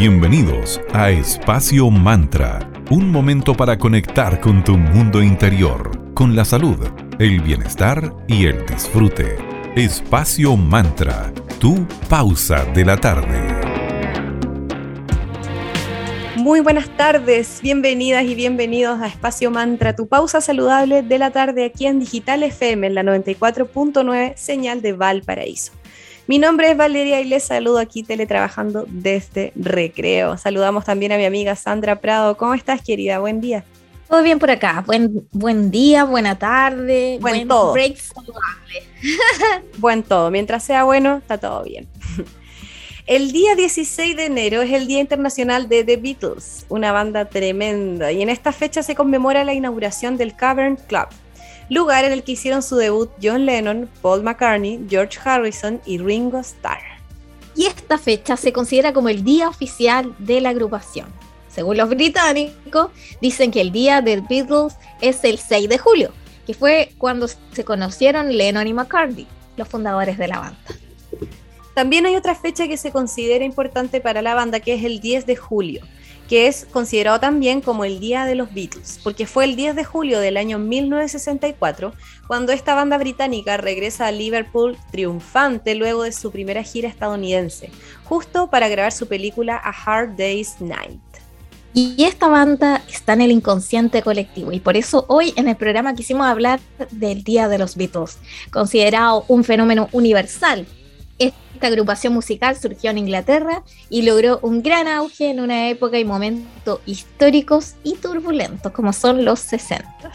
Bienvenidos a Espacio Mantra, un momento para conectar con tu mundo interior, con la salud, el bienestar y el disfrute. Espacio Mantra, tu pausa de la tarde. Muy buenas tardes, bienvenidas y bienvenidos a Espacio Mantra, tu pausa saludable de la tarde aquí en Digital FM en la 94.9, señal de Valparaíso. Mi nombre es Valeria y les saludo aquí teletrabajando desde Recreo. Saludamos también a mi amiga Sandra Prado. ¿Cómo estás, querida? Buen día. Todo bien por acá. Buen, buen día, buena tarde, buen, todo. break saludable. buen todo. Mientras sea bueno, está todo bien. El día 16 de enero es el Día Internacional de The Beatles, una banda tremenda, y en esta fecha se conmemora la inauguración del Cavern Club, lugar en el que hicieron su debut John Lennon, Paul McCartney, George Harrison y Ringo Starr. Y esta fecha se considera como el día oficial de la agrupación. Según los británicos, dicen que el día de Beatles es el 6 de julio, que fue cuando se conocieron Lennon y McCartney, los fundadores de la banda. También hay otra fecha que se considera importante para la banda, que es el 10 de julio, que es considerado también como el Día de los Beatles, porque fue el 10 de julio del año 1964 cuando esta banda británica regresa a Liverpool triunfante luego de su primera gira estadounidense, justo para grabar su película A Hard Day's Night. Y esta banda está en el inconsciente colectivo y por eso hoy en el programa quisimos hablar del Día de los Beatles, considerado un fenómeno universal esta agrupación musical surgió en Inglaterra y logró un gran auge en una época y momento históricos y turbulentos como son los 60.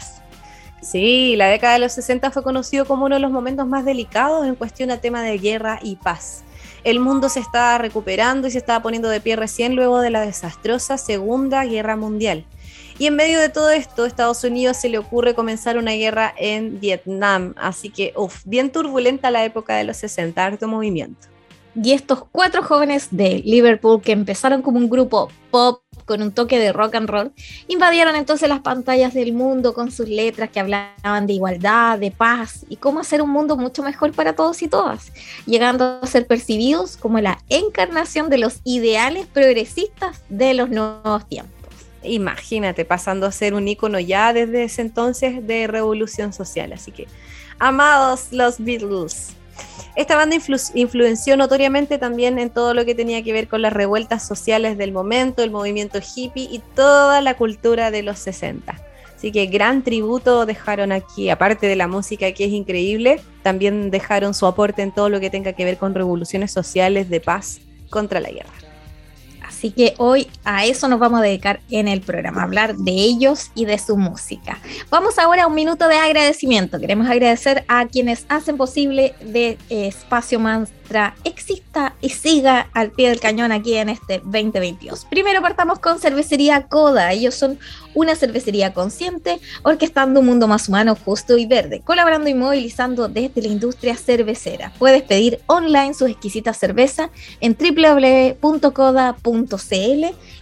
Sí, la década de los 60 fue conocido como uno de los momentos más delicados en cuestión a tema de guerra y paz. El mundo se estaba recuperando y se estaba poniendo de pie recién luego de la desastrosa Segunda Guerra Mundial. Y en medio de todo esto, Estados Unidos se le ocurre comenzar una guerra en Vietnam. Así que, uff, bien turbulenta la época de los 60, harto movimiento. Y estos cuatro jóvenes de Liverpool que empezaron como un grupo pop con un toque de rock and roll, invadieron entonces las pantallas del mundo con sus letras que hablaban de igualdad, de paz y cómo hacer un mundo mucho mejor para todos y todas, llegando a ser percibidos como la encarnación de los ideales progresistas de los nuevos tiempos imagínate, pasando a ser un icono ya desde ese entonces de revolución social. Así que, amados los Beatles. Esta banda influenció notoriamente también en todo lo que tenía que ver con las revueltas sociales del momento, el movimiento hippie y toda la cultura de los 60. Así que gran tributo dejaron aquí, aparte de la música que es increíble, también dejaron su aporte en todo lo que tenga que ver con revoluciones sociales de paz contra la guerra. Así que hoy a eso nos vamos a dedicar en el programa, hablar de ellos y de su música. Vamos ahora a un minuto de agradecimiento. Queremos agradecer a quienes hacen posible de Espacio Exista y siga al pie del cañón aquí en este 2022. Primero partamos con Cervecería Coda. Ellos son una cervecería consciente, orquestando un mundo más humano, justo y verde, colaborando y movilizando desde la industria cervecera. Puedes pedir online sus exquisitas cervezas en www.coda.cl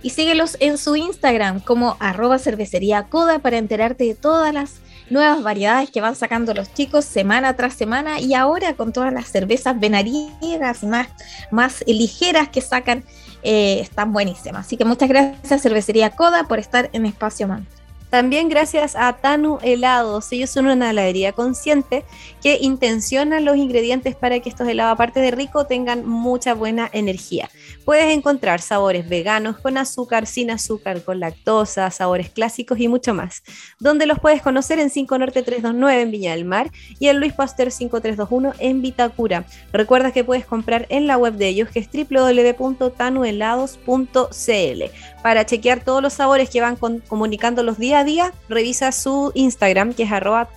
y síguelos en su Instagram como arroba cervecería coda para enterarte de todas las nuevas variedades que van sacando los chicos semana tras semana y ahora con todas las cervezas venariegas más, más ligeras que sacan eh, están buenísimas. Así que muchas gracias Cervecería Coda por estar en Espacio Man. También gracias a Tanu Helados. Ellos son una heladería consciente que intenciona los ingredientes para que estos helados, aparte de rico, tengan mucha buena energía. Puedes encontrar sabores veganos con azúcar, sin azúcar, con lactosa, sabores clásicos y mucho más. Donde los puedes conocer en 5 Norte 329 en Viña del Mar y en Luis Pasteur 5321 en Vitacura. Recuerda que puedes comprar en la web de ellos que es www.tanuhelados.cl. Para chequear todos los sabores que van comunicando los días día, revisa su Instagram que es arroba.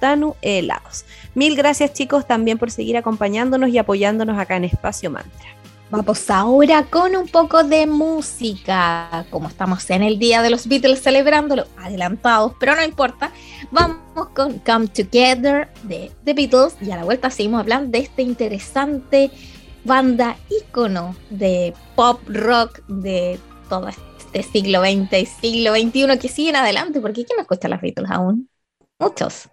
Mil gracias chicos también por seguir acompañándonos y apoyándonos acá en Espacio Mantra. Vamos ahora con un poco de música. Como estamos en el día de los Beatles celebrándolo, adelantados, pero no importa. Vamos con Come Together de The Beatles y a la vuelta seguimos hablando de este interesante banda ícono de pop rock de toda esta este siglo XX y siglo XXI que siguen adelante, porque ¿quién escucha las Beatles aún? Muchos.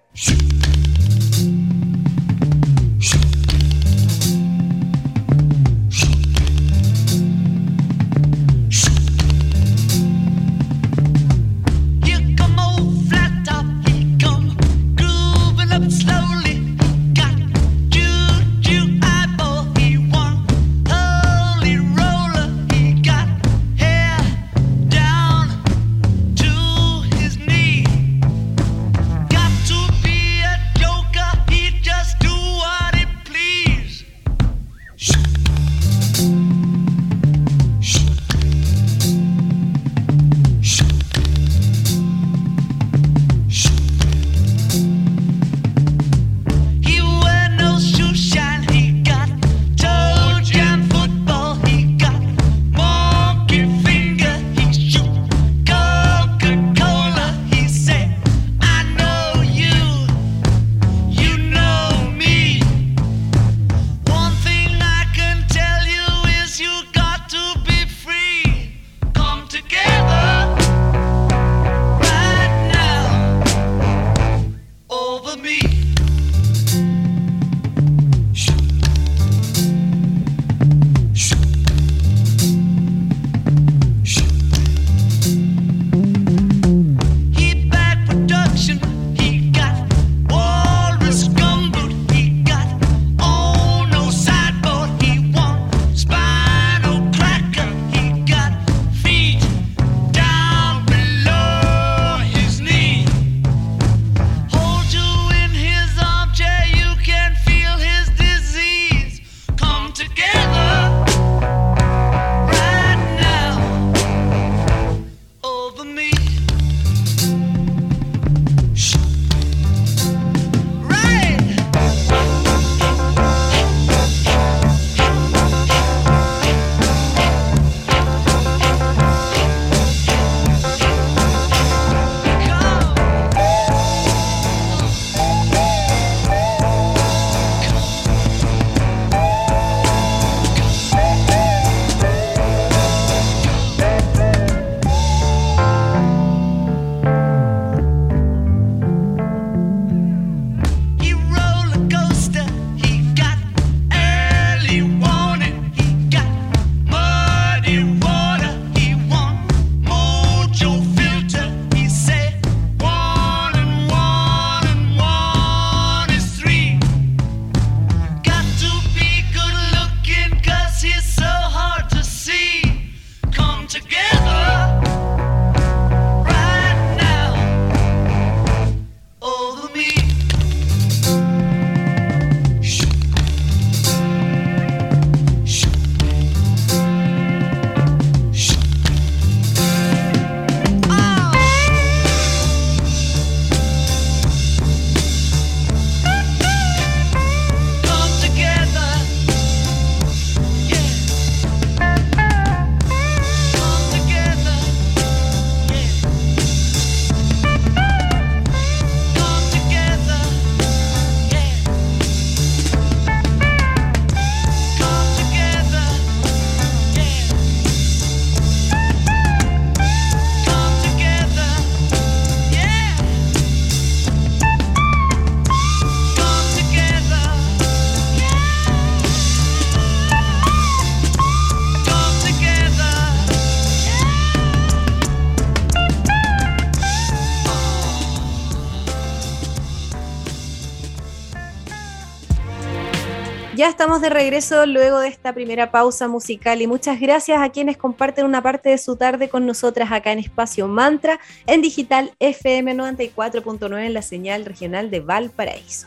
De regreso luego de esta primera pausa musical y muchas gracias a quienes comparten una parte de su tarde con nosotras acá en Espacio Mantra en digital FM 94.9 en la señal regional de Valparaíso.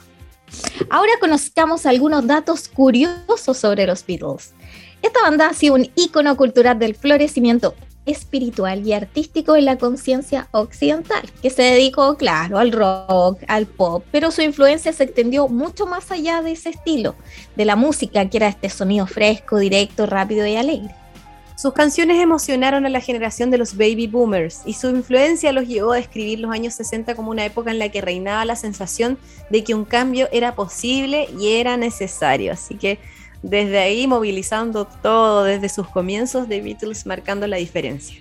Ahora conozcamos algunos datos curiosos sobre los Beatles. Esta banda ha sido un ícono cultural del florecimiento espiritual y artístico en la conciencia occidental, que se dedicó, claro, al rock, al pop, pero su influencia se extendió mucho más allá de ese estilo, de la música, que era este sonido fresco, directo, rápido y alegre. Sus canciones emocionaron a la generación de los baby boomers y su influencia los llevó a describir los años 60 como una época en la que reinaba la sensación de que un cambio era posible y era necesario. Así que desde ahí movilizando todo desde sus comienzos de Beatles marcando la diferencia.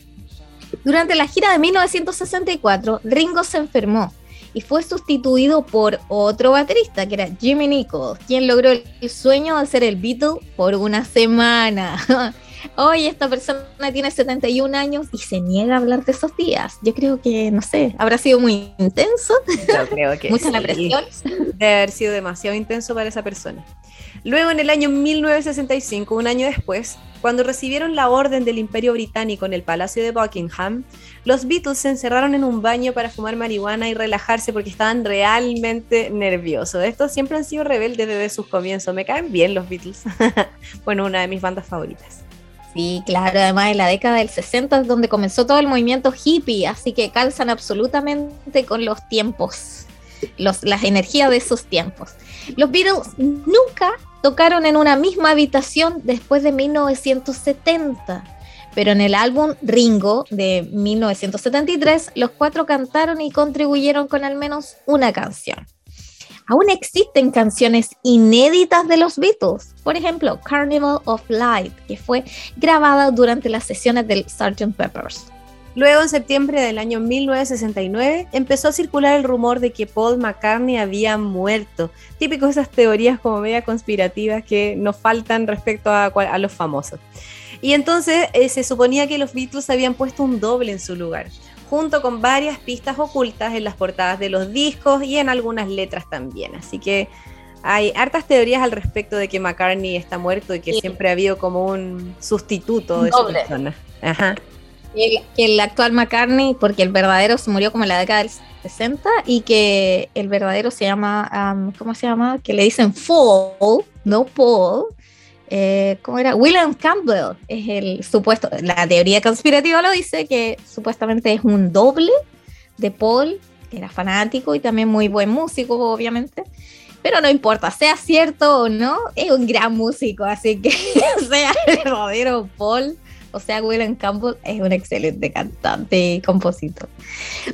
Durante la gira de 1964, Ringo se enfermó y fue sustituido por otro baterista que era Jimmy Nichols, quien logró el sueño de ser el Beatle por una semana. Hoy esta persona tiene 71 años y se niega a hablar de esos días. Yo creo que, no sé, habrá sido muy intenso. Yo creo que Mucha la presión. Debe haber sido demasiado intenso para esa persona. Luego, en el año 1965, un año después, cuando recibieron la orden del Imperio Británico en el Palacio de Buckingham, los Beatles se encerraron en un baño para fumar marihuana y relajarse porque estaban realmente nerviosos. Estos siempre han sido rebeldes desde sus comienzos. Me caen bien los Beatles. bueno, una de mis bandas favoritas. Sí, claro, además en la década del 60 es donde comenzó todo el movimiento hippie, así que calzan absolutamente con los tiempos, los, las energías de esos tiempos. Los Beatles nunca tocaron en una misma habitación después de 1970. Pero en el álbum Ringo de 1973, los cuatro cantaron y contribuyeron con al menos una canción. Aún existen canciones inéditas de los Beatles, por ejemplo, Carnival of Light, que fue grabada durante las sesiones del Sgt. Peppers. Luego, en septiembre del año 1969, empezó a circular el rumor de que Paul McCartney había muerto. Típico de esas teorías como media conspirativas que nos faltan respecto a, los famosos. Y entonces eh, se suponía que los Beatles habían puesto un doble en su lugar, junto con varias pistas ocultas en las portadas de los discos y en algunas letras también. Así que hay hartas teorías al respecto de que McCartney está muerto y que siempre ha habido como un sustituto de esa persona. Ajá que el, actual McCartney, porque el verdadero se murió como en la década del 60 y que el verdadero se llama, ¿cómo se llama? Que le dicen Paul, no Paul. Eh, ¿Cómo era? William Campbell es el supuesto, la teoría conspirativa lo dice, que supuestamente es un doble de Paul, que era fanático y también muy buen músico, obviamente. Pero no importa, sea cierto o no, es un gran músico, así que sea el verdadero Paul o sea, William Campbell es un excelente cantante y compositor.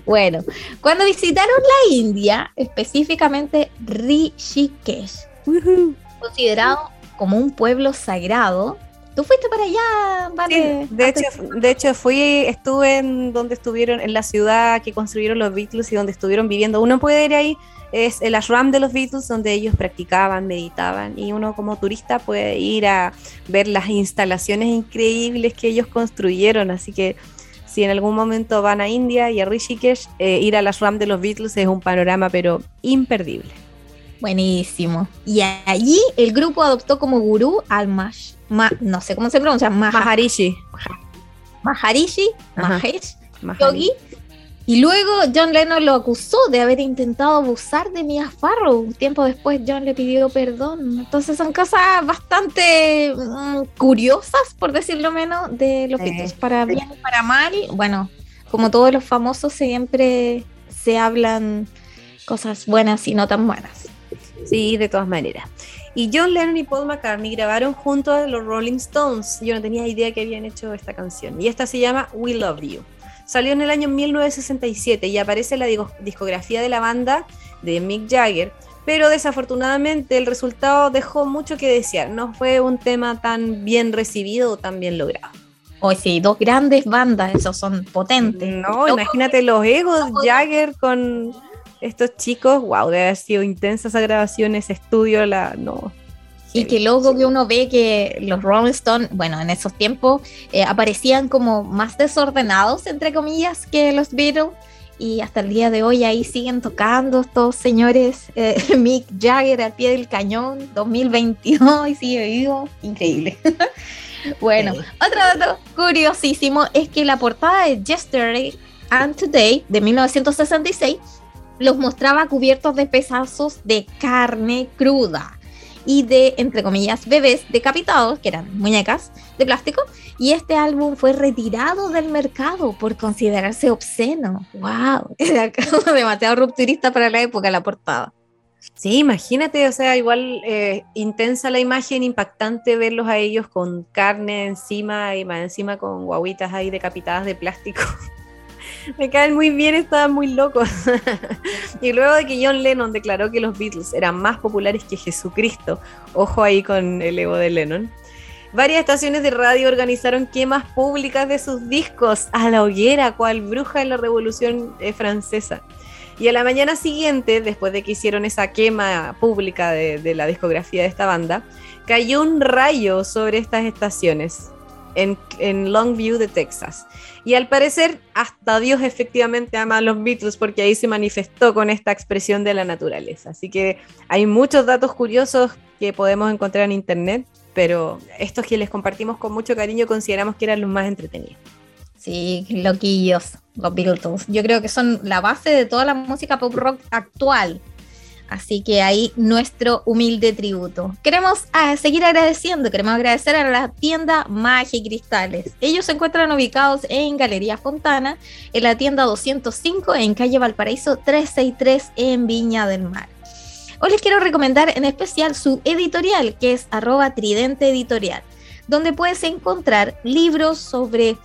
Bueno, cuando visitaron la India, específicamente Rishikesh, considerado como un pueblo sagrado, ¿Tú fuiste para allá, vale? de, hecho, de hecho, fui, estuve en donde estuvieron, en la ciudad que construyeron los Beatles y donde estuvieron viviendo. Uno puede ir ahí es el ashram de los Beatles donde ellos practicaban, meditaban y uno como turista puede ir a ver las instalaciones increíbles que ellos construyeron, así que si en algún momento van a India y a Rishikesh, eh, ir al ashram de los Beatles es un panorama pero imperdible. Buenísimo. Y allí el grupo adoptó como gurú al Mash, no sé cómo se pronuncia, Maharishi. Maharishi, Mahesh, Yogi, y luego John Lennon lo acusó de haber intentado abusar de Mia Farrow. Tiempo después John le pidió perdón. Entonces son cosas bastante mm, curiosas, por decirlo menos, de los Beatles. Para bien y para mal, bueno, como todos los famosos siempre se hablan cosas buenas y no tan buenas. Sí, de todas maneras. Y John Lennon y Paul McCartney grabaron junto a los Rolling Stones. Yo no tenía idea que habían hecho esta canción. Y esta se llama We Love You. Salió en el año 1967 y aparece en la discografía de la banda de Mick Jagger, pero desafortunadamente el resultado dejó mucho que desear. No fue un tema tan bien recibido o tan bien logrado. Hoy sí, dos grandes bandas, esos son potentes. No, imagínate los egos, Jagger con estos chicos, wow, debe haber sido intensa esa grabación, ese estudio, la, no, y que luego que uno ve que los Rolling Stones, bueno, en esos tiempos eh, aparecían como más desordenados, entre comillas, que los Beatles. y hasta el día de hoy ahí siguen tocando estos señores. Eh, Mick Jagger al pie del cañón, 2022 y sigue vivo, increíble. bueno, otro dato curiosísimo es que la portada de Yesterday and Today de 1966 los mostraba cubiertos de pedazos de carne cruda y de, entre comillas, bebés decapitados, que eran muñecas de plástico, y este álbum fue retirado del mercado por considerarse obsceno. ¡Wow! Era demasiado rupturista para la época la portada. Sí, imagínate, o sea, igual eh, intensa la imagen, impactante verlos a ellos con carne encima y más encima con guaguitas ahí decapitadas de plástico. Me caen muy bien, estaban muy locos. y luego de que John Lennon declaró que los Beatles eran más populares que Jesucristo, ojo ahí con el ego de Lennon, varias estaciones de radio organizaron quemas públicas de sus discos a la hoguera, cual bruja en la Revolución eh, Francesa. Y a la mañana siguiente, después de que hicieron esa quema pública de, de la discografía de esta banda, cayó un rayo sobre estas estaciones en, Longview de Texas. Y al parecer, hasta Dios efectivamente ama a los Beatles porque ahí se manifestó con esta expresión de la naturaleza. Así que hay muchos datos curiosos que podemos encontrar en internet, pero estos que les compartimos con mucho cariño consideramos que eran los más entretenidos. Sí, loquillos, los Beatles. Yo creo que son la base de toda la música pop rock actual. Así que ahí nuestro humilde tributo. Queremos ah, seguir agradeciendo, queremos agradecer a la tienda Magia y Cristales. Ellos se encuentran ubicados en Galería Fontana, en la tienda 205 en calle Valparaíso 363 en Viña del Mar. Hoy les quiero recomendar en especial su editorial, que es arroba tridente editorial, donde puedes encontrar libros sobre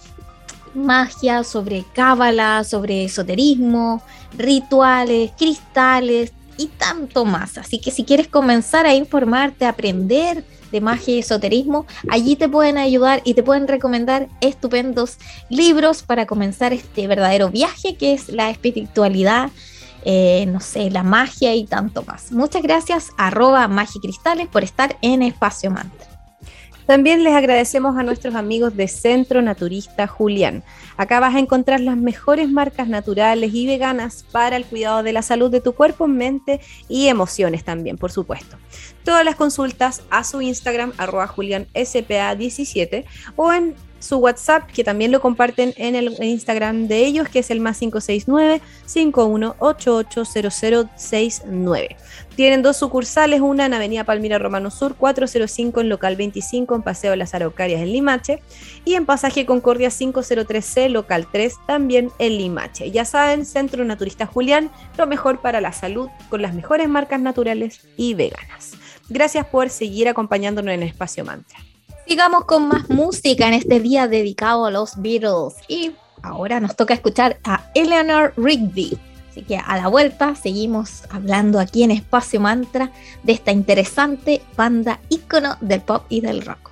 magia, sobre cábala, sobre esoterismo, rituales, cristales, y tanto más. Así que si quieres comenzar a informarte, a aprender de magia y esoterismo, allí te pueden ayudar y te pueden recomendar estupendos libros para comenzar este verdadero viaje que es la espiritualidad. Eh, no sé, la magia y tanto más. Muchas gracias, arroba magicristales, por estar en Espacio Mantra. También les agradecemos a nuestros amigos de Centro Naturista Julián. Acá vas a encontrar las mejores marcas naturales y veganas para el cuidado de la salud de tu cuerpo, mente y emociones también, por supuesto. Todas las consultas a su Instagram, arroba julianspa17 o en su WhatsApp, que también lo comparten en el Instagram de ellos, que es el más 569-51880069. Tienen dos sucursales, una en Avenida Palmira Romano Sur, 405 en local 25 en Paseo de las Araucarias en Limache y en Pasaje Concordia 503C, local 3 también en Limache. Ya saben, Centro Naturista Julián, lo mejor para la salud con las mejores marcas naturales y veganas. Gracias por seguir acompañándonos en Espacio Mantra. Sigamos con más música en este día dedicado a los Beatles. Y ahora nos toca escuchar a Eleanor Rigby. Así que a la vuelta seguimos hablando aquí en Espacio Mantra de esta interesante banda ícono del pop y del rock.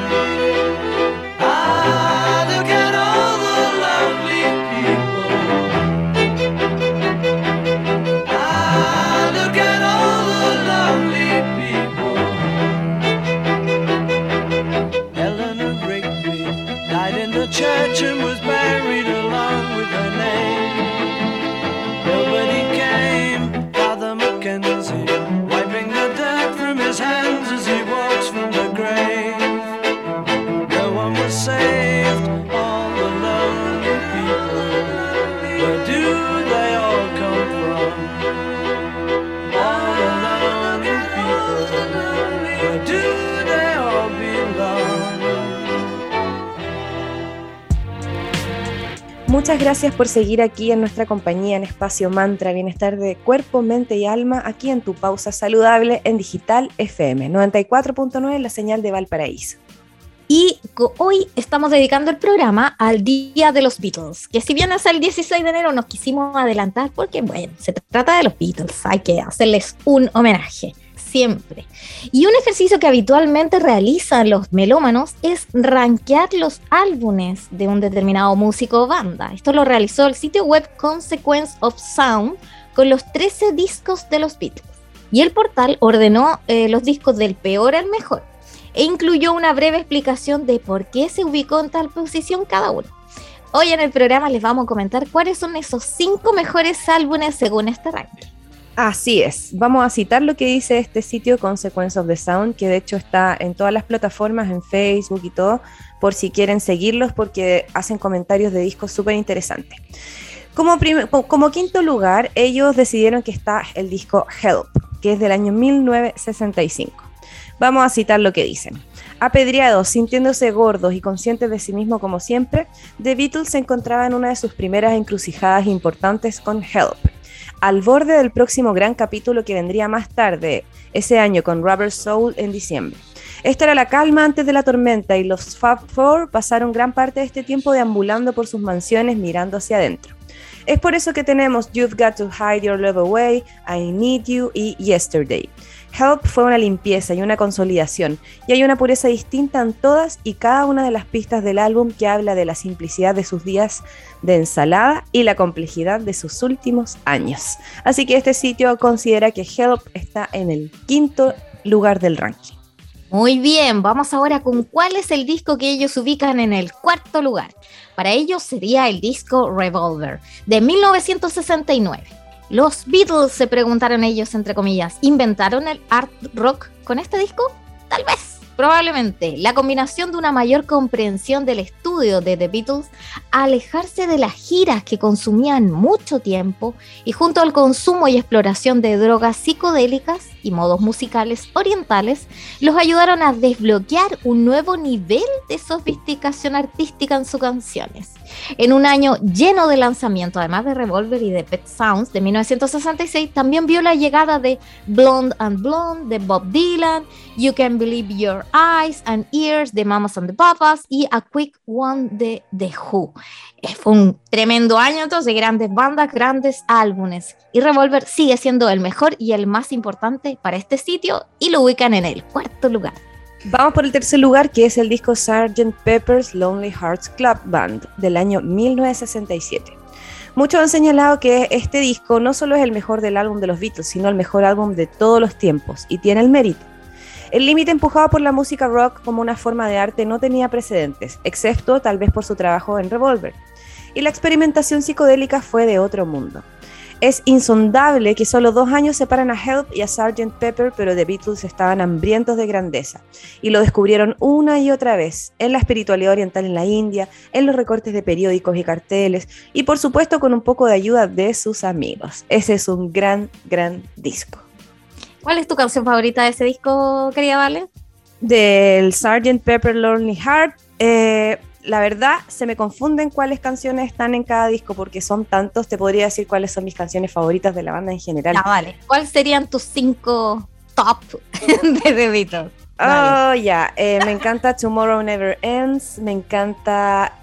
Muchas gracias por seguir aquí en nuestra compañía en Espacio Mantra, Bienestar de Cuerpo, Mente y Alma, aquí en tu pausa saludable en Digital FM 94.9, la señal de Valparaíso. Y hoy estamos dedicando el programa al Día de los Beatles, que si bien es el 16 de enero nos quisimos adelantar porque, bueno, se trata de los Beatles, hay que hacerles un homenaje siempre. Y un ejercicio que habitualmente realizan los melómanos es rankear los álbumes de un determinado músico o banda. Esto lo realizó el sitio web Consequence of Sound con los 13 discos de los Beatles. Y el portal ordenó eh, los discos del peor al mejor e incluyó una breve explicación de por qué se ubicó en tal posición cada uno. Hoy en el programa les vamos a comentar cuáles son esos cinco mejores álbumes según este ranking. Así es. Vamos a citar lo que dice este sitio Consequence of the Sound, que de hecho está en todas las plataformas, en Facebook y todo, por si quieren seguirlos, porque hacen comentarios de discos súper interesantes. Como, quinto lugar, ellos decidieron que está el disco Help, que es del año 1965. Vamos a citar lo que dicen. Apedreados, sintiéndose gordos y conscientes de sí mismo como siempre, The Beatles se encontraba en una de sus primeras encrucijadas importantes con Help al borde del próximo gran capítulo que vendría más tarde, ese año con Rubber Soul en diciembre. Esta era la calma antes de la tormenta y los Fab Four pasaron gran parte de este tiempo deambulando por sus mansiones mirando hacia adentro. Es por eso que tenemos You've Got to Hide Your Love Away, I Need You y Yesterday. Help fue una limpieza y una consolidación, y hay una pureza distinta en todas y cada una de las pistas del álbum que habla de la simplicidad de sus días de ensalada y la complejidad de sus últimos años. Así que este sitio considera que Help está en el quinto lugar del ranking. Muy bien, vamos ahora con cuál es el disco que ellos ubican en el cuarto lugar. Para ellos sería el disco Revolver de 1969. Los Beatles, se preguntaron ellos, entre comillas, ¿inventaron el art rock con este disco? Tal vez. Probablemente la combinación de una mayor comprensión del estudio de The Beatles, alejarse de las giras que consumían mucho tiempo y junto al consumo y exploración de drogas psicodélicas y modos musicales orientales, los ayudaron a desbloquear un nuevo nivel de sofisticación artística en sus canciones. En un año lleno de lanzamiento, además de Revolver y de Pet Sounds de 1966, también vio la llegada de Blonde and Blonde de Bob Dylan, You Can Believe Your Eyes and Ears de Mamas and the Papas y A Quick One de The Who. Eh, fue un tremendo año entonces, grandes bandas, grandes álbumes. Y Revolver sigue siendo el mejor y el más importante para este sitio y lo ubican en el cuarto lugar. Vamos por el tercer lugar, que es el disco Sgt. Pepper's Lonely Hearts Club Band del año 1967. Muchos han señalado que este disco no solo es el mejor del álbum de los Beatles, sino el mejor álbum de todos los tiempos, y tiene el mérito. El límite empujado por la música rock como una forma de arte no tenía precedentes, excepto tal vez por su trabajo en Revolver. Y la experimentación psicodélica fue de otro mundo. Es insondable que solo dos años separan a Help y a Sgt. Pepper, pero The Beatles estaban hambrientos de grandeza y lo descubrieron una y otra vez en la espiritualidad oriental en la India, en los recortes de periódicos y carteles y por supuesto con un poco de ayuda de sus amigos. Ese es un gran, gran disco. ¿Cuál es tu canción favorita de ese disco, querida Vale? Del Sgt. Pepper Lonely Heart. Eh, la verdad se me confunden cuáles canciones están en cada disco porque son tantos. Te podría decir cuáles son mis canciones favoritas de la banda en general. Ya, vale. ¿Cuáles serían tus cinco top de The Beatles? Oh, ya. Eh, me encanta Tomorrow Never Ends, me encanta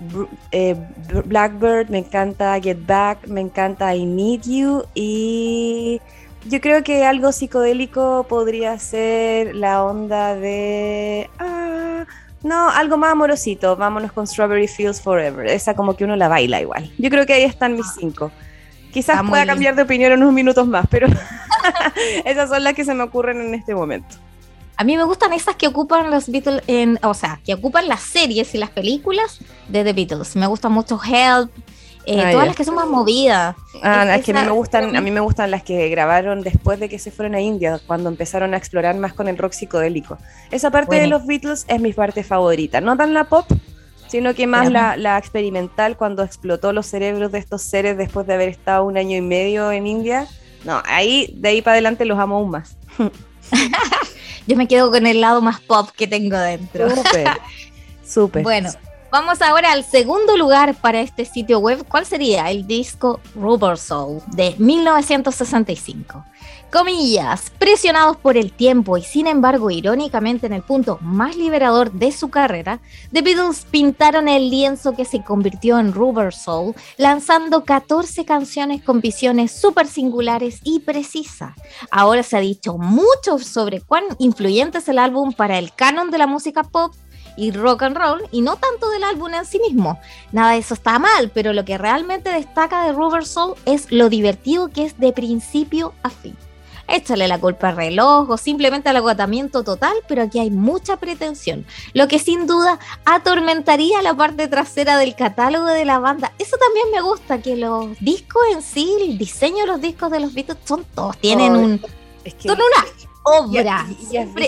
eh, Blackbird, me encanta Get Back, me encanta I Need You y yo creo que algo psicodélico podría ser la onda de... Ah, no, algo más amorosito. Vámonos con Strawberry Fields Forever. Esa como que uno la baila igual. Yo creo que ahí están mis cinco. Quizás pueda cambiar de opinión en unos minutos más, pero esas son las que se me ocurren en este momento. A mí me gustan esas que ocupan los Beatles, en, o sea, que ocupan las series y las películas de The Beatles. Me gusta mucho Help, eh, ah, todas las que son más movidas. Ah, es, que a mí me gustan, a mí me gustan las que grabaron después de que se fueron a India, cuando empezaron a explorar más con el rock psicodélico. Esa parte de los Beatles es mi parte favorita, no tan la pop, sino que más la, la, experimental cuando explotó los cerebros de estos seres después de haber estado un año y medio en India. No, ahí de ahí para adelante los amo aún más. Yo me quedo con el lado más pop que tengo dentro. Súper. Súper. Bueno, Vamos ahora al segundo lugar para este sitio web. ¿Cuál sería? El disco Rubber Soul de 1965. Comillas, presionados por el tiempo y sin embargo irónicamente en el punto más liberador de su carrera, The Beatles pintaron el lienzo que se convirtió en Rubber Soul, lanzando 14 canciones con visiones súper singulares y precisas. Ahora se ha dicho mucho sobre cuán influyente es el álbum para el canon de la música pop y rock and roll y no tanto del álbum en sí mismo. Nada de eso está mal, pero lo que realmente destaca de Rubber Soul es lo divertido que es de principio a fin. Échale la culpa al reloj o simplemente al agotamiento total, pero aquí hay mucha pretensión, lo que sin duda atormentaría la parte trasera del catálogo de la banda. Eso también me gusta, que los discos en sí, el diseño de los discos de los Beatles son todos, tienen un... son una obra.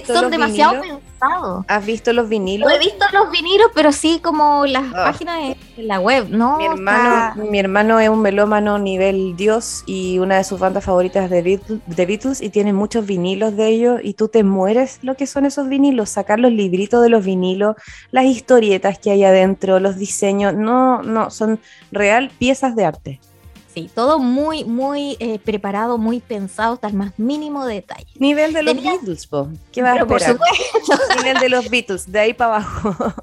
son demasiado pensados. ¿Has visto los vinilos? he visto los vinilos, pero sí como las ah. páginas de la web, ¿no? Mi hermano, mi hermano es un melómano nivel Dios y una de sus bandas favoritas de Beatles, de Beatles y tiene muchos vinilos de ellos y tú te mueres lo que son esos vinilos, sacar los libritos de los vinilos, las historietas que hay adentro, los diseños, no, no, son real piezas de arte. Sí, todo muy, muy eh, preparado, muy pensado hasta el más mínimo detalle. Nivel de los Beatles, po. ¿qué vas a esperar? Nivel de los Beatles, de ahí para abajo.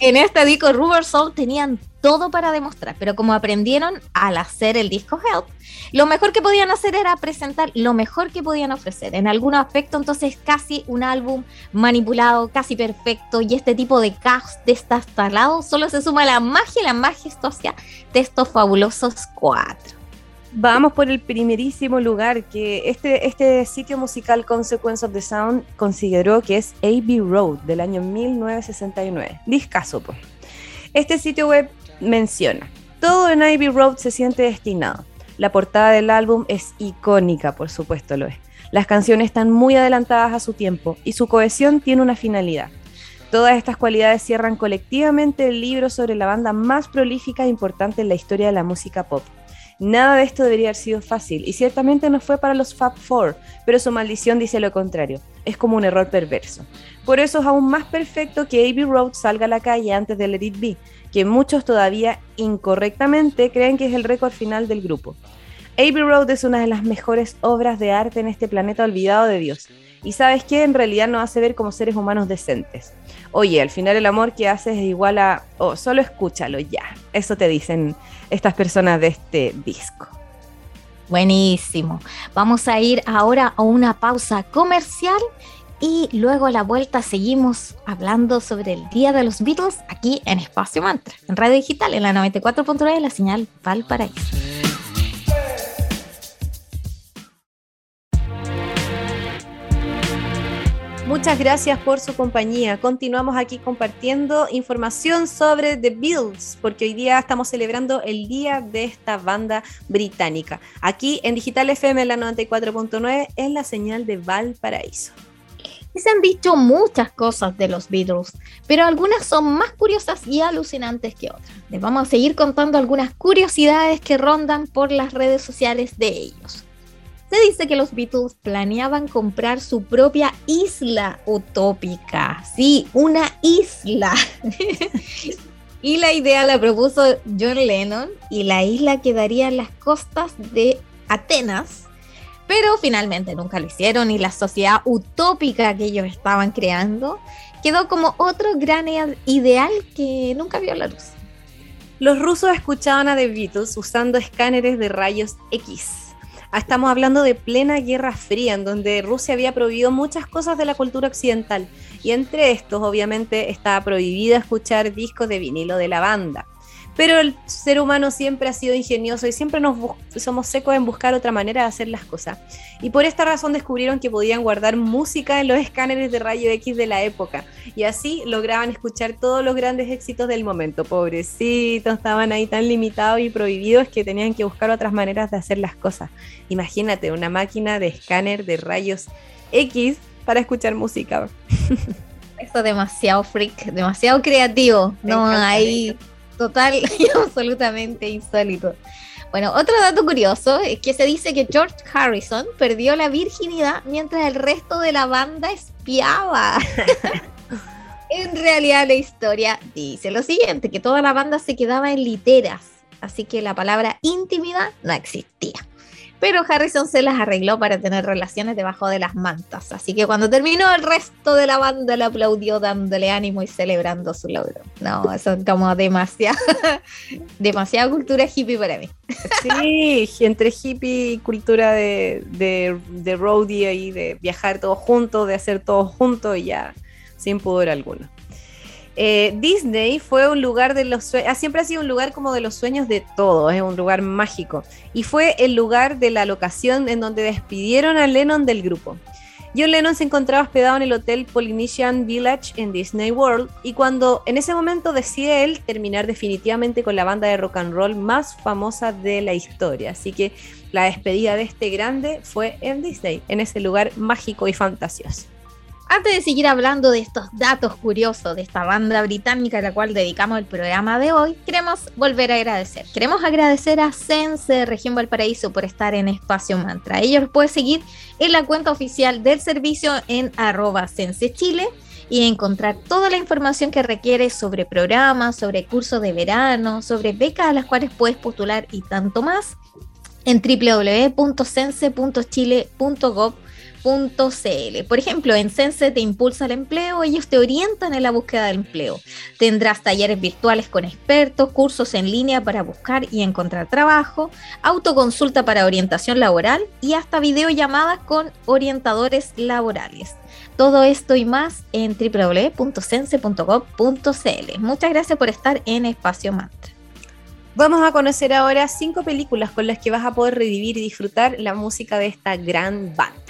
En este disco Rubber Soul tenían todo para demostrar, pero como aprendieron al hacer el disco Help, lo mejor que podían hacer era presentar lo mejor que podían ofrecer. En algún aspecto, entonces, casi un álbum manipulado, casi perfecto, y este tipo de caos destastalado solo se suma la magia y la majestuosidad de estos fabulosos cuatro. Vamos por el primerísimo lugar que este, este sitio musical Consequence of the Sound consideró que es A.B. Road del año 1969. Discaso, pues. Este sitio web menciona, todo en Ivy Road se siente destinado. La portada del álbum es icónica, por supuesto lo es. Las canciones están muy adelantadas a su tiempo y su cohesión tiene una finalidad. Todas estas cualidades cierran colectivamente el libro sobre la banda más prolífica e importante en la historia de la música pop. Nada de esto debería haber sido fácil y ciertamente no fue para los Fab Four, pero su maldición dice lo contrario. Es como un error perverso. Por eso es aún más perfecto que Abbey Road salga a la calle antes de Let Be, que muchos todavía incorrectamente creen que es el récord final del grupo. Abbey Road es una de las mejores obras de arte en este planeta olvidado de Dios. Y sabes qué, en realidad nos hace ver como seres humanos decentes. Oye, al final el amor que haces es igual a, oh, solo escúchalo ya. Eso te dicen estas personas de este disco. Buenísimo. Vamos a ir ahora a una pausa comercial y luego a la vuelta seguimos hablando sobre el Día de los Beatles aquí en Espacio Mantra, en radio digital, en la 94.9 de la señal Valparaíso. Muchas gracias por su compañía. Continuamos aquí compartiendo información sobre The Beatles, porque hoy día estamos celebrando el día de esta banda británica. Aquí en Digital FM, la 94.9, es la señal de Valparaíso. Y se han dicho muchas cosas de los Beatles, pero algunas son más curiosas y alucinantes que otras. Les vamos a seguir contando algunas curiosidades que rondan por las redes sociales de ellos. Se dice que los Beatles planeaban comprar su propia isla utópica. Sí, una isla. y la idea la propuso John Lennon y la isla quedaría en las costas de Atenas. Pero finalmente nunca lo hicieron y la sociedad utópica que ellos estaban creando quedó como otro gran ideal que nunca vio la luz. Los rusos escuchaban a The Beatles usando escáneres de rayos X estamos hablando de plena Guerra Fría, en donde Rusia había prohibido muchas cosas de la cultura occidental. Y entre estos, obviamente, estaba prohibido escuchar discos de vinilo de la banda. Pero el ser humano siempre ha sido ingenioso y siempre nos somos secos en buscar otra manera de hacer las cosas. Y por esta razón descubrieron que podían guardar música en los escáneres de rayo X de la época. Y así lograban escuchar todos los grandes éxitos del momento. Pobrecitos, estaban ahí tan limitados y prohibidos que tenían que buscar otras maneras de hacer las cosas. Imagínate una máquina de escáner de rayos X para escuchar música. Eso demasiado freak, demasiado creativo. No hay total y absolutamente insólito. Bueno, otro dato curioso es que se dice que George Harrison perdió la virginidad mientras el resto de la banda espiaba. En realidad la historia dice lo siguiente, que toda la banda se quedaba en literas, así que la palabra intimidad no existía. Pero Harrison se las arregló para tener relaciones debajo de las mantas. Así que cuando terminó, el resto de la banda le aplaudió dándole ánimo y celebrando su logro. No, es como demasiada, demasiada cultura hippie para mí. Sí, entre hippie y cultura de, de, de roadie y de viajar todos juntos, de hacer todo juntos y ya sin pudor alguno. Eh, Disney fue un lugar de los sueños, ah, siempre ha sido un lugar como de los sueños de todos, es un lugar mágico. Y fue el lugar de la locación en donde despidieron a Lennon del grupo. John Lennon se encontraba hospedado en el hotel Polynesian Village en Disney World y cuando en ese momento decide él terminar definitivamente con la banda de rock and roll más famosa de la historia. Así que la despedida de este grande fue en Disney, en ese lugar mágico y fantasioso. Antes de seguir hablando de estos datos curiosos de esta banda británica a la cual dedicamos el programa de hoy, queremos volver a agradecer. Queremos agradecer a Sense Región Valparaíso por estar en Espacio Mantra. Ellos los pueden seguir en la cuenta oficial del servicio en arroba Sense Chile y encontrar toda la información que requiere sobre programas, sobre cursos de verano, sobre becas a las cuales puedes postular y tanto más en www.sense.chile.gov por ejemplo, en Sense te impulsa el empleo, ellos te orientan en la búsqueda del empleo. Tendrás talleres virtuales con expertos, cursos en línea para buscar y encontrar trabajo, autoconsulta para orientación laboral y hasta videollamadas con orientadores laborales. Todo esto y más en www.sense.gov.cl. Muchas gracias por estar en Espacio Mantra. Vamos a conocer ahora cinco películas con las que vas a poder revivir y disfrutar la música de esta gran banda.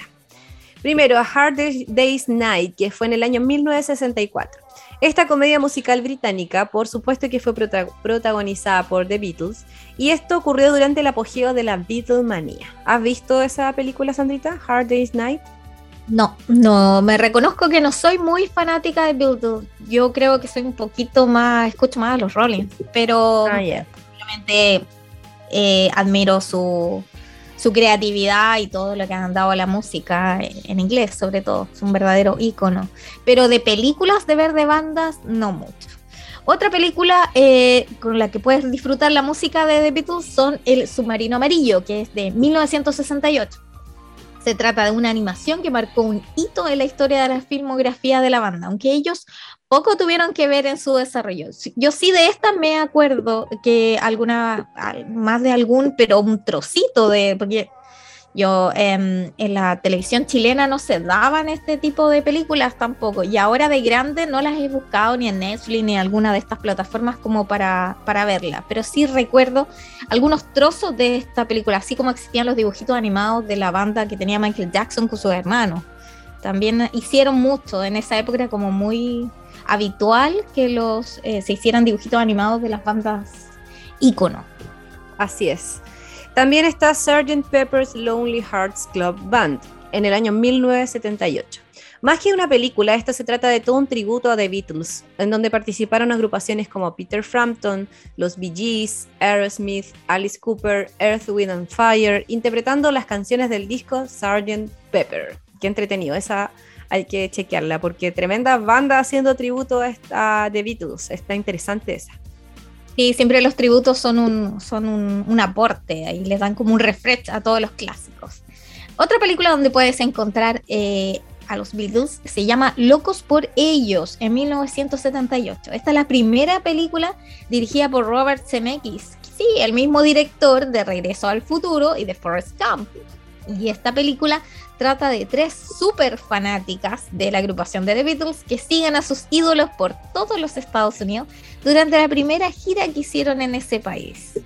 Primero, A Hard Day's Night, que fue en el año 1964. Esta comedia musical británica, por supuesto que fue protagonizada por The Beatles, y esto ocurrió durante el apogeo de la Beatlemania. ¿Has visto esa película, Sandrita? Hard Day's Night. No, no, me reconozco que no soy muy fanática de Beatles. Yo creo que soy un poquito más, escucho más a los Rollins, pero ah, eh, admiro su, su creatividad y todo lo que han dado a la música en inglés, sobre todo. Es un verdadero ícono. Pero de películas de ver de bandas, no mucho. Otra película eh, con la que puedes disfrutar la música de The Beatles son El Submarino Amarillo, que es de 1968. Se trata de una animación que marcó un hito en la historia de la filmografía de la banda, aunque ellos poco tuvieron que ver en su desarrollo. Yo sí de esta me acuerdo que alguna, más de algún, pero un trocito de, porque yo em, en la televisión chilena no se daban este tipo de películas tampoco, y ahora de grande no las he buscado ni en Netflix ni en alguna de estas plataformas como para, para verla, pero sí recuerdo algunos trozos de esta película, así como existían los dibujitos animados de la banda que tenía Michael Jackson con sus hermanos. También hicieron mucho en esa época como muy habitual que los eh, se hicieran dibujitos animados de las bandas ícono. Así es. También está Sgt. Pepper's Lonely Hearts Club Band en el año 1978. Más que una película, esta se trata de todo un tributo a The Beatles, en donde participaron agrupaciones como Peter Frampton, los Bee Gees, Aerosmith, Alice Cooper, Earth, Wind and Fire, interpretando las canciones del disco Sgt. Pepper. Qué entretenido, esa hay que chequearla porque tremenda banda haciendo tributo a, esta, The Beatles. Está interesante esa. Sí, siempre los tributos son un, son un, aporte y les dan como un refresh a todos los clásicos. Otra película donde puedes encontrar eh, a los Beatles se llama Locos por Ellos en 1978. Esta es la primera película dirigida por Robert Zemeckis, sí, el mismo director de Regreso al Futuro y de Forrest Gump. Y esta película trata de tres super fanáticas de la agrupación de The Beatles que siguen a sus ídolos por todos los Estados Unidos durante la primera gira que hicieron en ese país.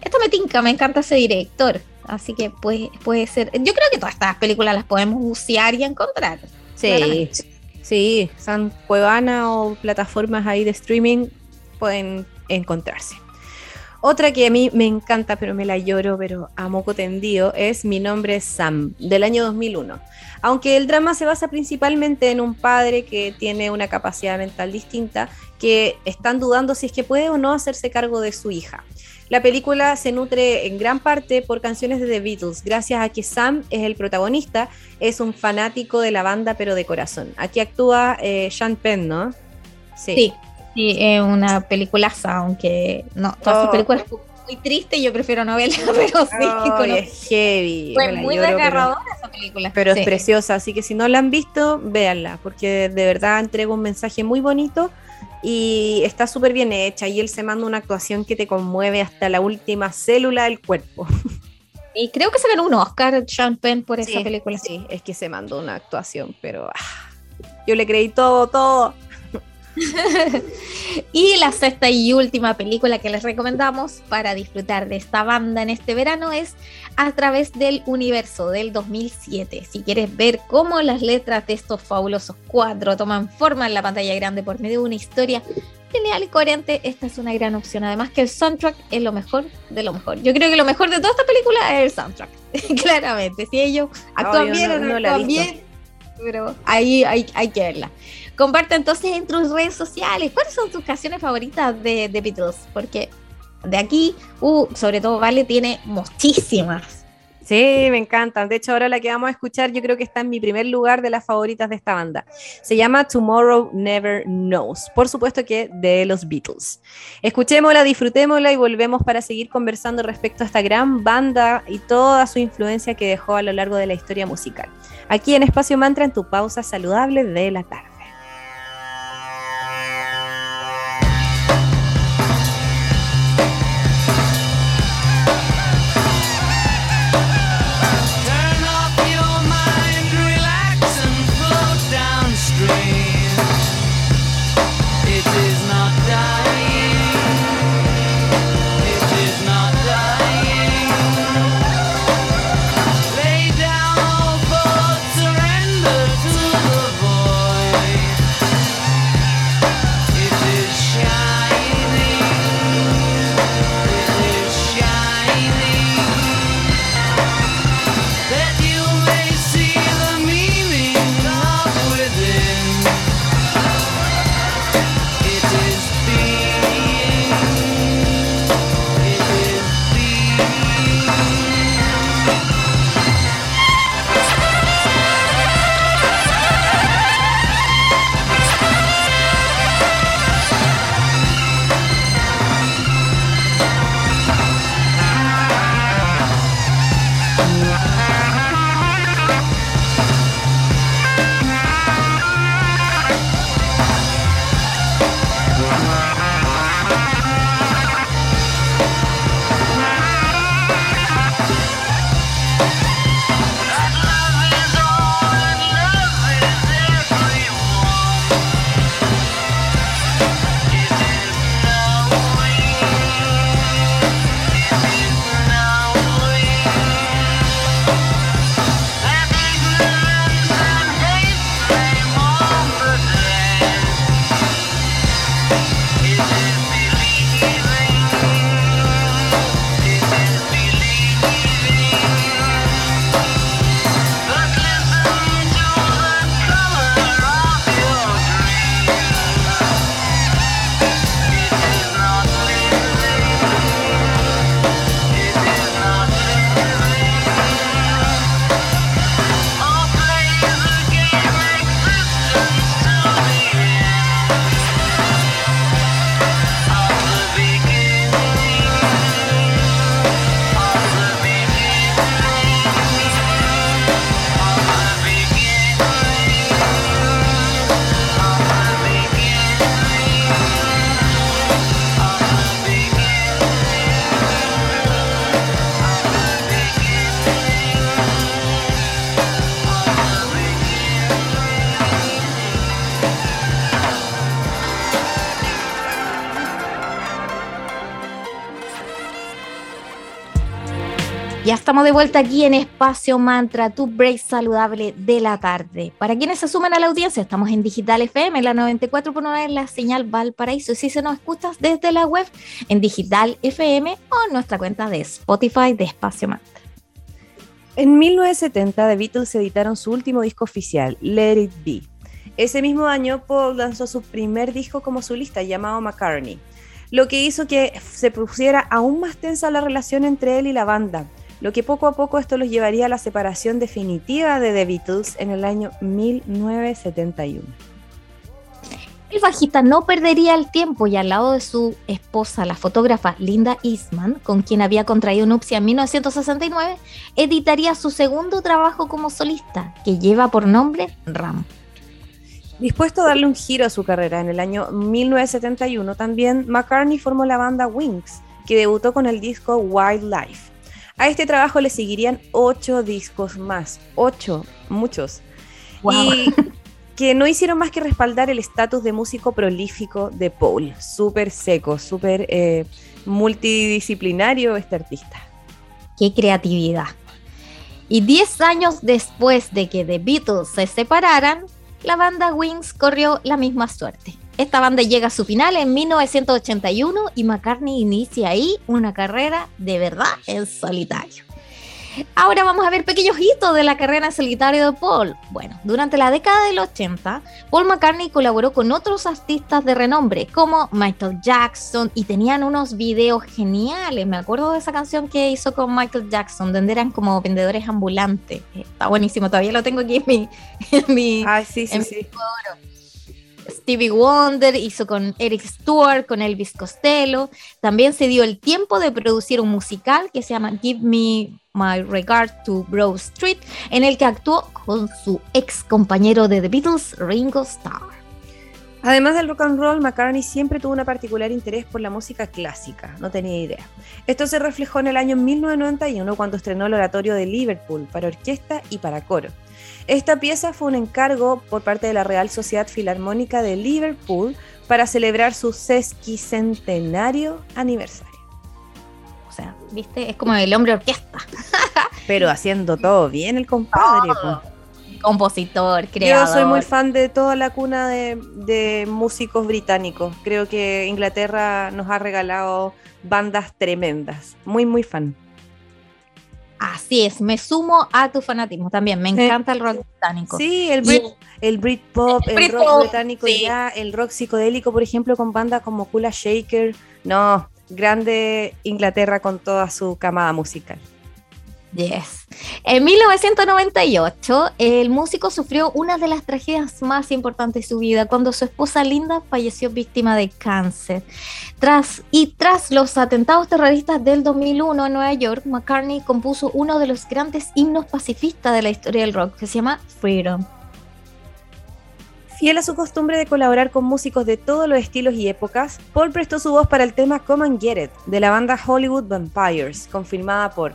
Esto me tinca, me encanta ese director, así que puede, puede ser. Yo creo que todas estas películas las podemos bucear y encontrar. Sí, sí, son Cuevana o plataformas ahí de streaming pueden encontrarse. Otra que a mí me encanta, pero me la lloro, pero a moco tendido, es Mi nombre es Sam, del año 2001. Aunque el drama se basa principalmente en un padre que tiene una capacidad mental distinta, que están dudando si es que puede o no hacerse cargo de su hija. La película se nutre en gran parte por canciones de The Beatles, gracias a que Sam es el protagonista, es un fanático de la banda pero de corazón. Aquí actúa eh, Sean Penn, ¿no? Sí, sí, es una peliculaza, aunque no, todas sus oh. películas muy triste, yo prefiero novela, pero sí. Oh, es heavy. Fue muy desgarradora esa película. Pero es preciosa, así que si no la han visto, véanla, porque de verdad entrega un mensaje muy bonito y está súper bien hecha y él se manda una actuación que te conmueve hasta la última célula del cuerpo. Y creo que se ganó un Oscar, Sean Penn, por esa película. Sí, es que se mandó una actuación, pero ah, yo le creí todo, todo. y la sexta y última película que les recomendamos para disfrutar de esta banda en este verano es A través del universo del 2007. Si quieres ver cómo las letras de estos fabulosos cuatro toman forma en la pantalla grande por medio de una historia genial y coherente, esta es una gran opción. Además que el soundtrack es lo mejor de lo mejor. Yo creo que lo mejor de toda esta película es el soundtrack, claramente. Si ellos actúan bien o no, actúan bien, pero ahí hay, hay que verla. Comparte entonces en tus redes sociales. ¿Cuáles son tus canciones favoritas de, de Beatles? Porque de aquí, uh, sobre todo Vale tiene muchísimas. Sí, me encantan. De hecho, ahora la que vamos a escuchar yo creo que está en mi primer lugar de las favoritas de esta banda. Se llama Tomorrow Never Knows. Por supuesto que de los Beatles. Escuchémosla, disfrutémosla y volvemos para seguir conversando respecto a esta gran banda y toda su influencia que dejó a lo largo de la historia musical. Aquí en Espacio Mantra, en tu pausa saludable de la tarde. Estamos de vuelta aquí en Espacio Mantra, tu break saludable de la tarde. Para quienes se suman a la audiencia, estamos en Digital FM, la 94.9 la señal Valparaíso. Y si se nos escuchas desde la web, en Digital FM o en nuestra cuenta de Spotify de Espacio Mantra. En 1970, The Beatles editaron su último disco oficial, Let It Be. Ese mismo año, Paul lanzó su primer disco como solista llamado McCartney, lo que hizo que se pusiera aún más tensa la relación entre él y la banda lo que poco a poco esto los llevaría a la separación definitiva de The Beatles en el año 1971. El bajista no perdería el tiempo y al lado de su esposa, la fotógrafa Linda Eastman, con quien había contraído nupcia en 1969, editaría su segundo trabajo como solista, que lleva por nombre Ram. Dispuesto a darle un giro a su carrera en el año 1971, también McCartney formó la banda Wings, que debutó con el disco Wildlife. A este trabajo le seguirían ocho discos más, ocho, muchos. Y que no hicieron más que respaldar el estatus de músico prolífico de Paul. Súper seco, súper eh, multidisciplinario este artista. Qué creatividad. Y diez años después de que The Beatles se separaran, la banda Wings corrió la misma suerte. Esta banda llega a su final en 1981 y McCartney inicia ahí una carrera de verdad en solitario. Ahora vamos a ver pequeños hitos de la carrera en solitario de Paul. Bueno, durante la década del 80, Paul McCartney colaboró con otros artistas de renombre como Michael Jackson y tenían unos videos geniales. Me acuerdo de esa canción que hizo con Michael Jackson, donde eran como vendedores ambulantes. Está buenísimo, todavía lo tengo aquí en mi... En mi sí, sí, sí. Stevie Wonder hizo con Eric Stewart, con Elvis Costello. También se dio el tiempo de producir un musical que se llama Give Me My Regard to Broad Street, en el que actuó con su ex compañero de The Beatles, Ringo Starr. Además del rock and roll, McCartney siempre tuvo un particular interés por la música clásica, no tenía idea. Esto se reflejó en el año 1991 cuando estrenó el oratorio de Liverpool para orquesta y para coro. Esta pieza fue un encargo por parte de la Real Sociedad Filarmónica de Liverpool para celebrar su sesquicentenario aniversario. O sea, viste, es como el hombre orquesta. Pero haciendo todo bien el compadre. Compositor, creador. Yo soy muy fan de toda la cuna de, de músicos británicos. Creo que Inglaterra nos ha regalado bandas tremendas. Muy, muy fan. Así es, me sumo a tu fanatismo también. Me encanta el rock británico. Sí, el, Brit, el Britpop, el, rock británico ya, el rock psicodélico, por ejemplo, con bandas como Kula Shaker. No, grande Inglaterra con toda su camada musical. En 1998, el músico sufrió una de las tragedias más importantes de su vida cuando su esposa Linda falleció víctima de cáncer. Tras, y tras los atentados terroristas del 2001 en Nueva York, McCartney compuso uno de los grandes himnos pacifistas de la historia del rock, que se llama Freedom. Fiel a su costumbre de colaborar con músicos de todos los estilos y épocas, Paul prestó su voz para el tema Come and Get It de la banda Hollywood Vampires, confirmada por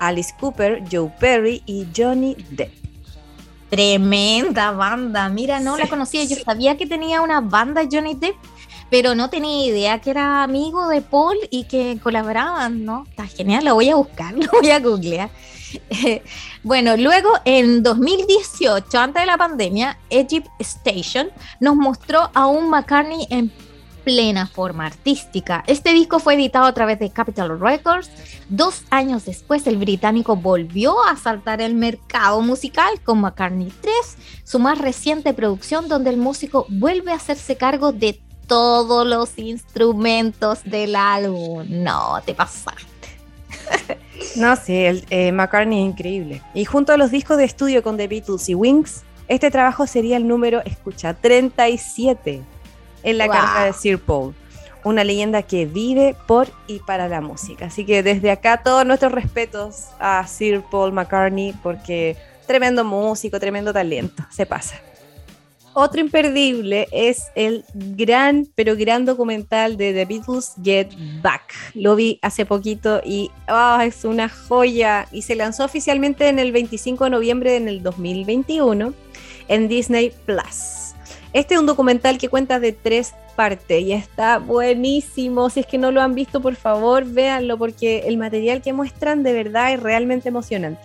Alice Cooper, Joe Perry y Johnny Depp. Tremenda banda, mira, no la conocía, yo sabía que tenía una banda Johnny Depp, pero no tenía idea que era amigo de Paul y que colaboraban, ¿no? Está genial, lo voy a buscar, lo voy a googlear. bueno, luego en 2018, antes de la pandemia, Egypt Station nos mostró a un McCartney en plena forma artística. Este disco fue editado a través de Capitol Records. Dos años después, el británico volvió a saltar el mercado musical con McCartney 3, su más reciente producción donde el músico vuelve a hacerse cargo de todos los instrumentos del álbum. No, te pasaste. no, sí, el, eh, McCartney es increíble. Y junto a los discos de estudio con The Beatles y Wings, este trabajo sería el número, escucha, 37 en la carta de Sir Paul. Una leyenda que vive por y para la música. Así que desde acá todos nuestros respetos a Sir Paul McCartney porque tremendo músico, tremendo talento, se pasa. Otro imperdible es el gran, pero gran documental de The Beatles Get Back. Lo vi hace poquito y ah, es una joya. Y se lanzó oficialmente en el 25 de noviembre del 2021 en Disney Plus. Este es un documental que cuenta de tres partes y está buenísimo. Si es que no lo han visto, por favor, véanlo porque el material que muestran de verdad es realmente emocionante.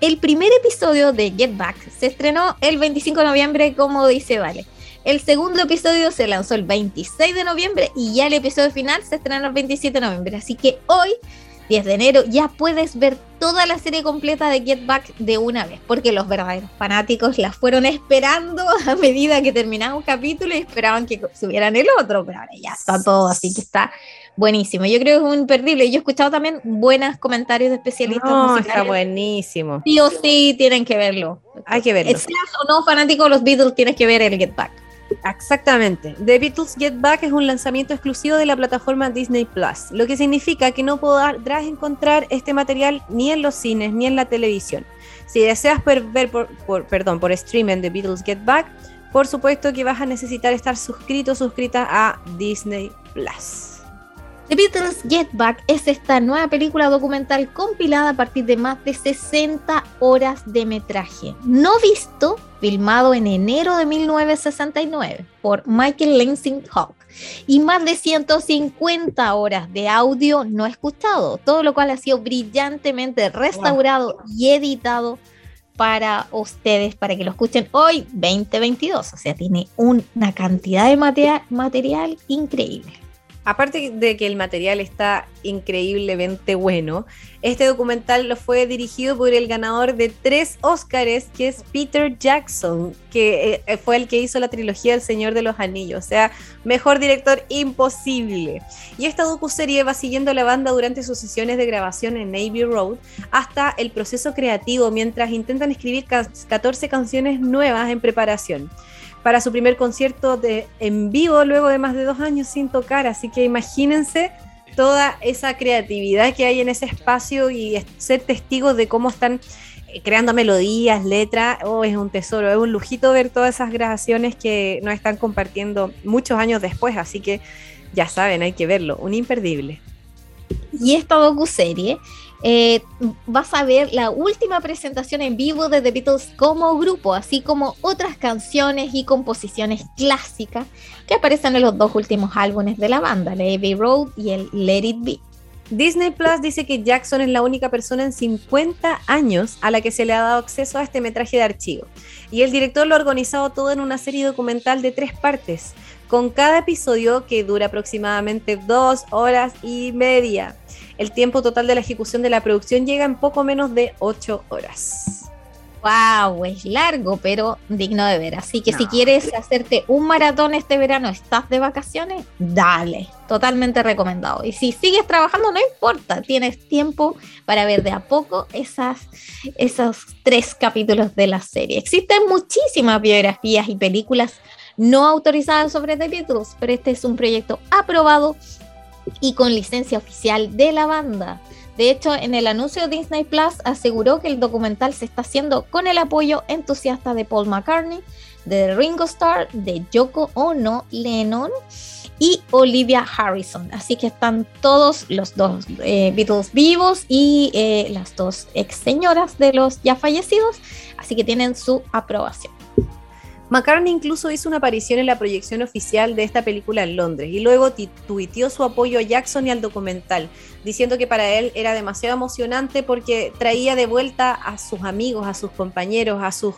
El primer episodio de Get Back se estrenó el 25 de noviembre, como dice Vale. El segundo episodio se lanzó el 26 de noviembre y ya el episodio final se estrenó el 27 de noviembre. Así que hoy 10 de enero, ya puedes ver toda la serie completa de Get Back de una vez, porque los verdaderos fanáticos la fueron esperando a medida que terminaba un capítulo y esperaban que subieran el otro, pero ahora ya está todo, así que está buenísimo. Yo creo que es un imperdible. Yo he escuchado también buenos comentarios de especialistas. No, está buenísimo. Sí o sí tienen que verlo. Hay que verlo. Seas o no fanático de los Beatles, tienes que ver el Get Back. Exactamente. The Beatles Get Back es un lanzamiento exclusivo de la plataforma Disney Plus, lo que significa que no podrás encontrar este material ni en los cines ni en la televisión. Si deseas ver por, perdón, por streaming The Beatles Get Back, por supuesto que vas a necesitar estar suscrito o suscrita a Disney Plus. The Beatles Get Back es esta nueva película documental compilada a partir de más de 60 horas de metraje, no visto, filmado en enero de 1969 por Michael Lansing Hawk, y más de 150 horas de audio no escuchado, todo lo cual ha sido brillantemente restaurado y editado para ustedes, para que lo escuchen hoy 2022. O sea, tiene una cantidad de material increíble aparte de que el material está increíblemente bueno, este documental lo fue dirigido por el ganador de tres Óscares, que es Peter Jackson, que eh, fue el que hizo la trilogía El Señor de los Anillos. O sea, mejor director imposible. Y esta docuserie va siguiendo a la banda durante sus sesiones de grabación en Navy Road hasta el proceso creativo, mientras intentan escribir 14 canciones nuevas en preparación para su primer concierto de, en vivo luego de más de dos años sin tocar. Así que imagínense toda esa creatividad que hay en ese espacio y ser testigos de cómo están eh, creando melodías, letras, oh, es un tesoro, es un lujito ver todas esas grabaciones que nos están compartiendo muchos años después, así que ya saben, hay que verlo, un imperdible. Y esta docu-serie eh, vas a ver la última presentación en vivo de The Beatles como grupo, así como otras canciones y composiciones clásicas que aparecen en los dos últimos álbumes de la banda, la Abbey Road y el Let It Be. Disney Plus dice que Jackson es la única persona en 50 años a la que se le ha dado acceso a este metraje de archivo. Y el director lo ha organizado todo en una serie documental de tres partes, con cada episodio que dura aproximadamente dos horas y media. El tiempo total de la ejecución de la producción llega en poco menos de ocho horas. Wow, es largo, pero digno de ver. Así que si quieres hacerte un maratón este verano, estás de vacaciones, dale, totalmente recomendado. Y si sigues trabajando, no importa, tienes tiempo para ver de a poco esas, esos tres capítulos de la serie. Existen muchísimas biografías y películas no autorizadas sobre The Beatles, pero este es un proyecto aprobado y con licencia oficial de la banda. De hecho, en el anuncio Disney Plus aseguró que el documental se está haciendo con el apoyo entusiasta de Paul McCartney, de Ringo Starr, de Yoko Ono, Lennon y Olivia Harrison. Así que están todos los dos eh, Beatles vivos y eh, las dos ex señoras de los ya fallecidos. Así que tienen su aprobación. McCartney incluso hizo una aparición en la proyección oficial de esta película en Londres y luego tuiteó su apoyo a Jackson y al documental, diciendo que para él era demasiado emocionante porque traía de vuelta a sus amigos, a sus compañeros, a sus,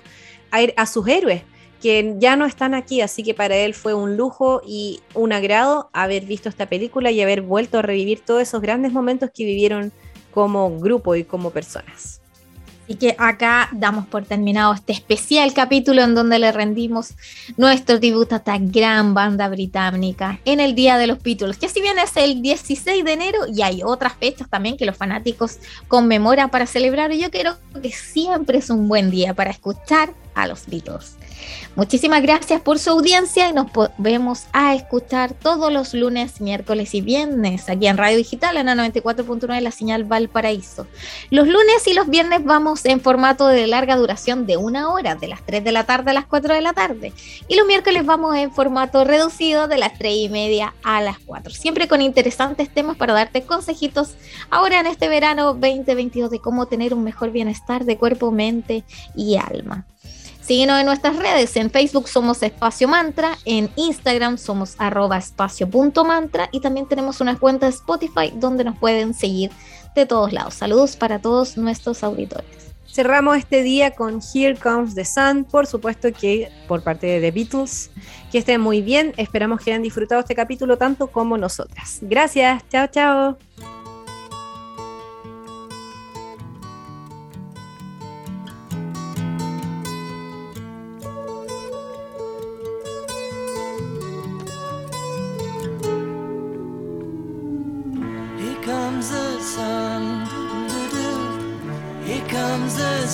a, sus héroes que ya no están aquí, así que para él fue un lujo y un agrado haber visto esta película y haber vuelto a revivir todos esos grandes momentos que vivieron como grupo y como personas. Y que acá damos por terminado este especial capítulo en donde le rendimos nuestro tributo a esta gran banda británica en el Día de los Beatles, que si bien es el 16 de enero y hay otras fechas también que los fanáticos conmemoran para celebrar, yo creo que siempre es un buen día para escuchar a los Beatles. Muchísimas gracias por su audiencia y nos vemos a escuchar todos los lunes, miércoles y viernes aquí en Radio Digital en la 94.9 la señal Valparaíso. Los lunes y los viernes vamos en formato de larga duración de una hora, de las 3 de la tarde a las 4 de la tarde. Y los miércoles vamos en formato reducido de las 3 y media a las 4. Siempre con interesantes temas para darte consejitos ahora en este verano 2022 de cómo tener un mejor bienestar de cuerpo, mente y alma. Síguenos en nuestras redes. En Facebook somos Espacio Mantra, en Instagram somos arroba espacio.mantra y también tenemos una cuenta de Spotify donde nos pueden seguir de todos lados. Saludos para todos nuestros auditores. Cerramos este día con Here Comes the Sun, por supuesto que por parte de The Beatles. Que estén muy bien, esperamos que hayan disfrutado este capítulo tanto como nosotras. Gracias, chao, chao.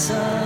Sun.